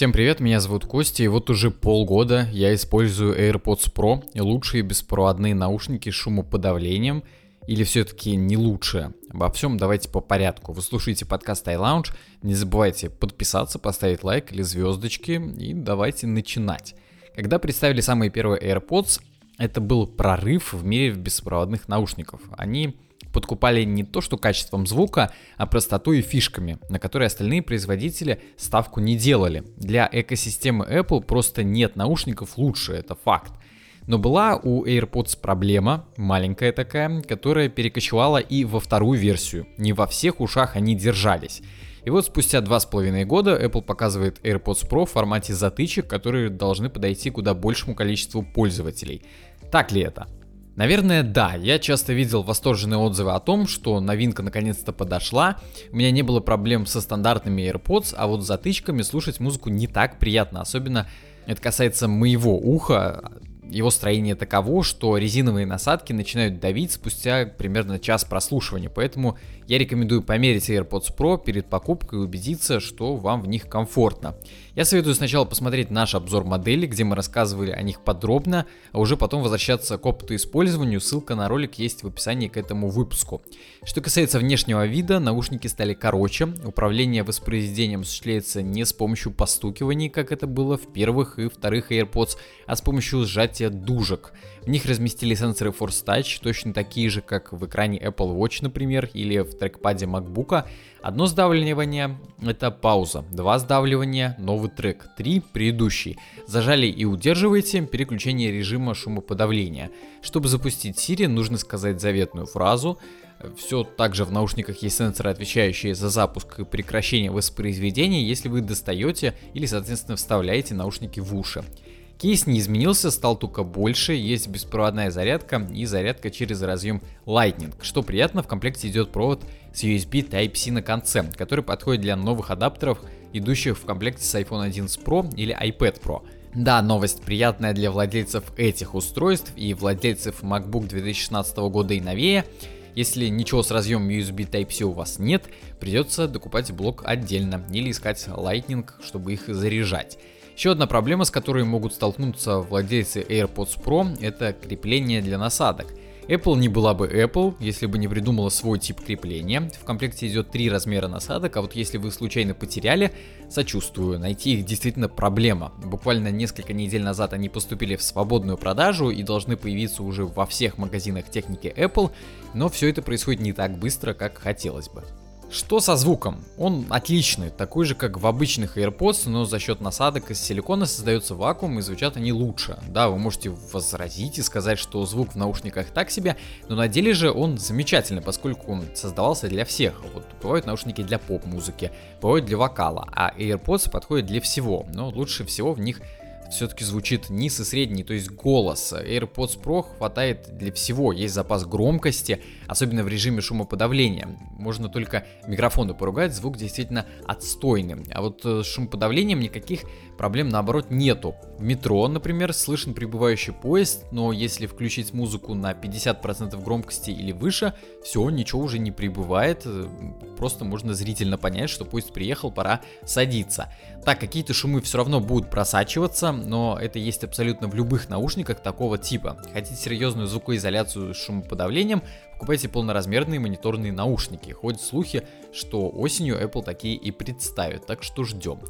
Всем привет, меня зовут Костя, и вот уже полгода я использую AirPods Pro, лучшие беспроводные наушники с шумоподавлением, или все-таки не лучшие. Обо всем давайте по порядку. Вы слушаете подкаст iLounge, не забывайте подписаться, поставить лайк или звездочки, и давайте начинать. Когда представили самые первые AirPods, это был прорыв в мире беспроводных наушников. Они подкупали не то что качеством звука, а простотой и фишками, на которые остальные производители ставку не делали. Для экосистемы Apple просто нет наушников лучше, это факт. Но была у AirPods проблема, маленькая такая, которая перекочевала и во вторую версию. Не во всех ушах они держались. И вот спустя два с половиной года Apple показывает AirPods Pro в формате затычек, которые должны подойти куда большему количеству пользователей. Так ли это? Наверное, да. Я часто видел восторженные отзывы о том, что новинка наконец-то подошла. У меня не было проблем со стандартными AirPods, а вот с затычками слушать музыку не так приятно. Особенно это касается моего уха. Его строение таково, что резиновые насадки начинают давить спустя примерно час прослушивания, поэтому я рекомендую померить AirPods Pro перед покупкой и убедиться, что вам в них комфортно. Я советую сначала посмотреть наш обзор модели, где мы рассказывали о них подробно, а уже потом возвращаться к опыту использованию, ссылка на ролик есть в описании к этому выпуску. Что касается внешнего вида, наушники стали короче, управление воспроизведением осуществляется не с помощью постукиваний, как это было в первых и вторых AirPods, а с помощью сжатия дужек. В них разместили сенсоры Force Touch, точно такие же, как в экране Apple Watch, например, или в трекпаде MacBook. Одно сдавливание — это пауза, два сдавливания — новый трек, три — предыдущий. Зажали и удерживаете переключение режима шумоподавления. Чтобы запустить Siri, нужно сказать заветную фразу. Все также в наушниках есть сенсоры, отвечающие за запуск и прекращение воспроизведения, если вы достаете или, соответственно, вставляете наушники в уши. Кейс не изменился, стал только больше, есть беспроводная зарядка и зарядка через разъем Lightning. Что приятно, в комплекте идет провод с USB Type-C на конце, который подходит для новых адаптеров, идущих в комплекте с iPhone 11 Pro или iPad Pro. Да, новость приятная для владельцев этих устройств и владельцев MacBook 2016 года и новее. Если ничего с разъемом USB Type-C у вас нет, придется докупать блок отдельно или искать Lightning, чтобы их заряжать. Еще одна проблема, с которой могут столкнуться владельцы AirPods Pro, это крепление для насадок. Apple не была бы Apple, если бы не придумала свой тип крепления. В комплекте идет три размера насадок, а вот если вы случайно потеряли, сочувствую, найти их действительно проблема. Буквально несколько недель назад они поступили в свободную продажу и должны появиться уже во всех магазинах техники Apple, но все это происходит не так быстро, как хотелось бы. Что со звуком? Он отличный, такой же как в обычных AirPods, но за счет насадок из силикона создается вакуум и звучат они лучше. Да, вы можете возразить и сказать, что звук в наушниках так себе, но на деле же он замечательный, поскольку он создавался для всех. Вот бывают наушники для поп-музыки, бывают для вокала, а AirPods подходят для всего, но лучше всего в них все-таки звучит низ и средний, то есть голос. AirPods Pro хватает для всего, есть запас громкости, особенно в режиме шумоподавления. Можно только микрофоны поругать, звук действительно отстойный. А вот э, с шумоподавлением никаких проблем наоборот нету. В метро, например, слышен прибывающий поезд, но если включить музыку на 50% громкости или выше, все, ничего уже не прибывает, э, просто можно зрительно понять, что поезд приехал, пора садиться. Так, какие-то шумы все равно будут просачиваться, но это есть абсолютно в любых наушниках такого типа. Хотите серьезную звукоизоляцию с шумоподавлением, покупайте полноразмерные мониторные наушники. Ходят слухи, что осенью Apple такие и представит, так что ждем.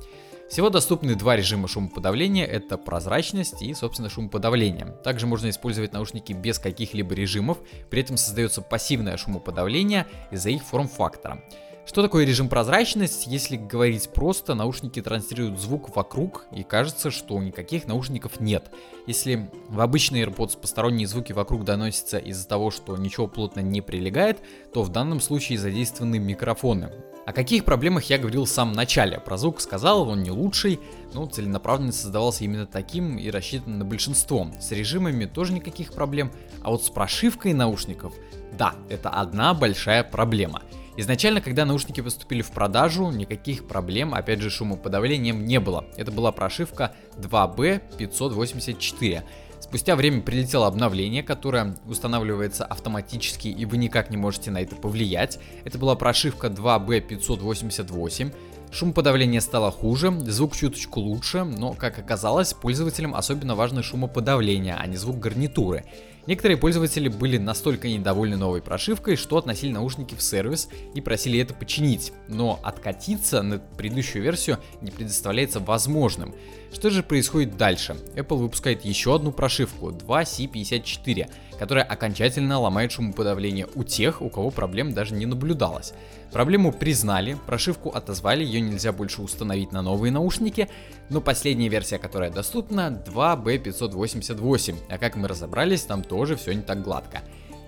Всего доступны два режима шумоподавления, это прозрачность и, собственно, шумоподавление. Также можно использовать наушники без каких-либо режимов, при этом создается пассивное шумоподавление из-за их форм-фактора. Что такое режим прозрачность? Если говорить просто, наушники транслируют звук вокруг и кажется, что никаких наушников нет. Если в обычный AirPods посторонние звуки вокруг доносятся из-за того, что ничего плотно не прилегает, то в данном случае задействованы микрофоны. О каких проблемах я говорил в самом начале. Про звук сказал, он не лучший, но целенаправленно создавался именно таким и рассчитан на большинство. С режимами тоже никаких проблем, а вот с прошивкой наушников, да, это одна большая проблема – Изначально, когда наушники поступили в продажу, никаких проблем, опять же, шумоподавлением не было. Это была прошивка 2B584. Спустя время прилетело обновление, которое устанавливается автоматически, и вы никак не можете на это повлиять. Это была прошивка 2B588. Шумоподавление стало хуже, звук чуточку лучше, но, как оказалось, пользователям особенно важно шумоподавление, а не звук гарнитуры. Некоторые пользователи были настолько недовольны новой прошивкой, что относили наушники в сервис и просили это починить, но откатиться на предыдущую версию не предоставляется возможным. Что же происходит дальше? Apple выпускает еще одну прошивку 2C54, которая окончательно ломает шумоподавление у тех, у кого проблем даже не наблюдалось. Проблему признали, прошивку отозвали, ее нельзя больше установить на новые наушники, но последняя версия, которая доступна, 2B588, а как мы разобрались, там тоже все не так гладко.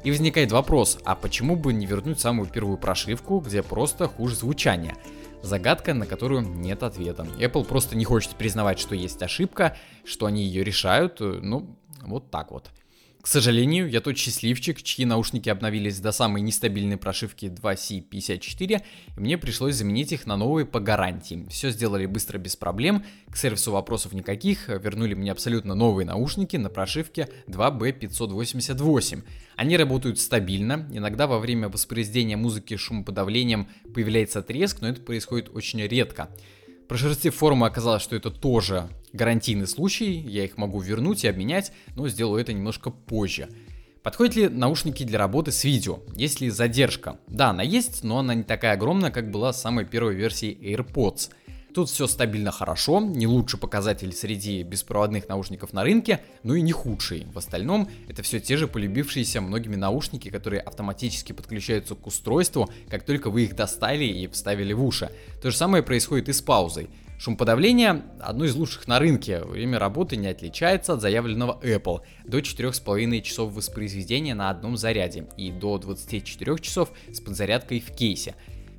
И возникает вопрос, а почему бы не вернуть самую первую прошивку, где просто хуже звучание? Загадка, на которую нет ответа. Apple просто не хочет признавать, что есть ошибка, что они ее решают, ну, вот так вот. К сожалению, я тот счастливчик, чьи наушники обновились до самой нестабильной прошивки 2C54, и мне пришлось заменить их на новые по гарантии. Все сделали быстро, без проблем, к сервису вопросов никаких, вернули мне абсолютно новые наушники на прошивке 2B588. Они работают стабильно, иногда во время воспроизведения музыки шумоподавлением появляется треск, но это происходит очень редко. Прошерстив форумы, оказалось, что это тоже гарантийный случай, я их могу вернуть и обменять, но сделаю это немножко позже. Подходят ли наушники для работы с видео? Есть ли задержка? Да, она есть, но она не такая огромная, как была с самой первой версии AirPods – Тут все стабильно хорошо, не лучший показатель среди беспроводных наушников на рынке, но и не худший. В остальном это все те же полюбившиеся многими наушники, которые автоматически подключаются к устройству, как только вы их достали и вставили в уши. То же самое происходит и с паузой. Шумоподавление одно из лучших на рынке. Время работы не отличается от заявленного Apple. До 4,5 часов воспроизведения на одном заряде и до 24 часов с подзарядкой в кейсе.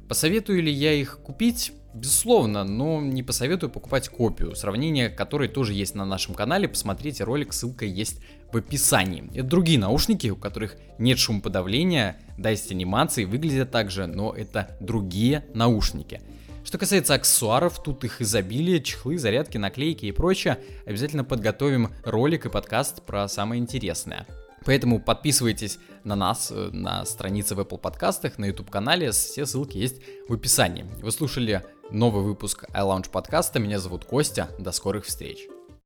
Посоветую ли я их купить? Безусловно, но не посоветую покупать копию, сравнение которой тоже есть на нашем канале, посмотрите ролик, ссылка есть в описании. Это другие наушники, у которых нет шумоподавления, да, есть анимации, выглядят так же, но это другие наушники. Что касается аксессуаров, тут их изобилие, чехлы, зарядки, наклейки и прочее. Обязательно подготовим ролик и подкаст про самое интересное. Поэтому подписывайтесь на нас, э, на странице в Apple подкастах, на YouTube канале, все ссылки есть в описании. Вы слушали новый выпуск iLounge подкаста, меня зовут Костя, до скорых встреч.